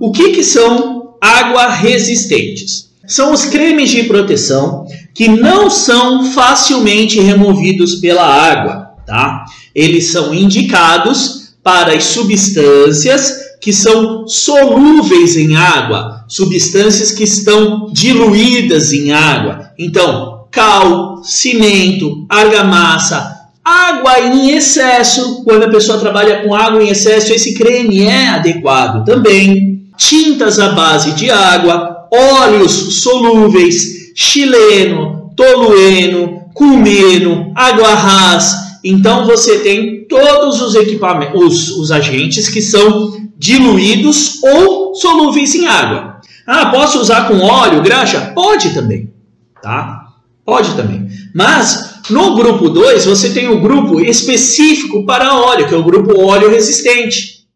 O que, que são água resistentes? São os cremes de proteção que não são facilmente removidos pela água, tá? Eles são indicados para as substâncias que são solúveis em água, substâncias que estão diluídas em água. Então, cal, cimento, argamassa, água em excesso. Quando a pessoa trabalha com água em excesso, esse creme é adequado também. Tintas à base de água, óleos solúveis, chileno, tolueno, cumeno, água ras. Então você tem todos os equipamentos, os, os agentes que são diluídos ou solúveis em água. Ah, posso usar com óleo, graxa? Pode também, tá? Pode também. Mas no grupo 2 você tem o grupo específico para óleo, que é o grupo óleo resistente.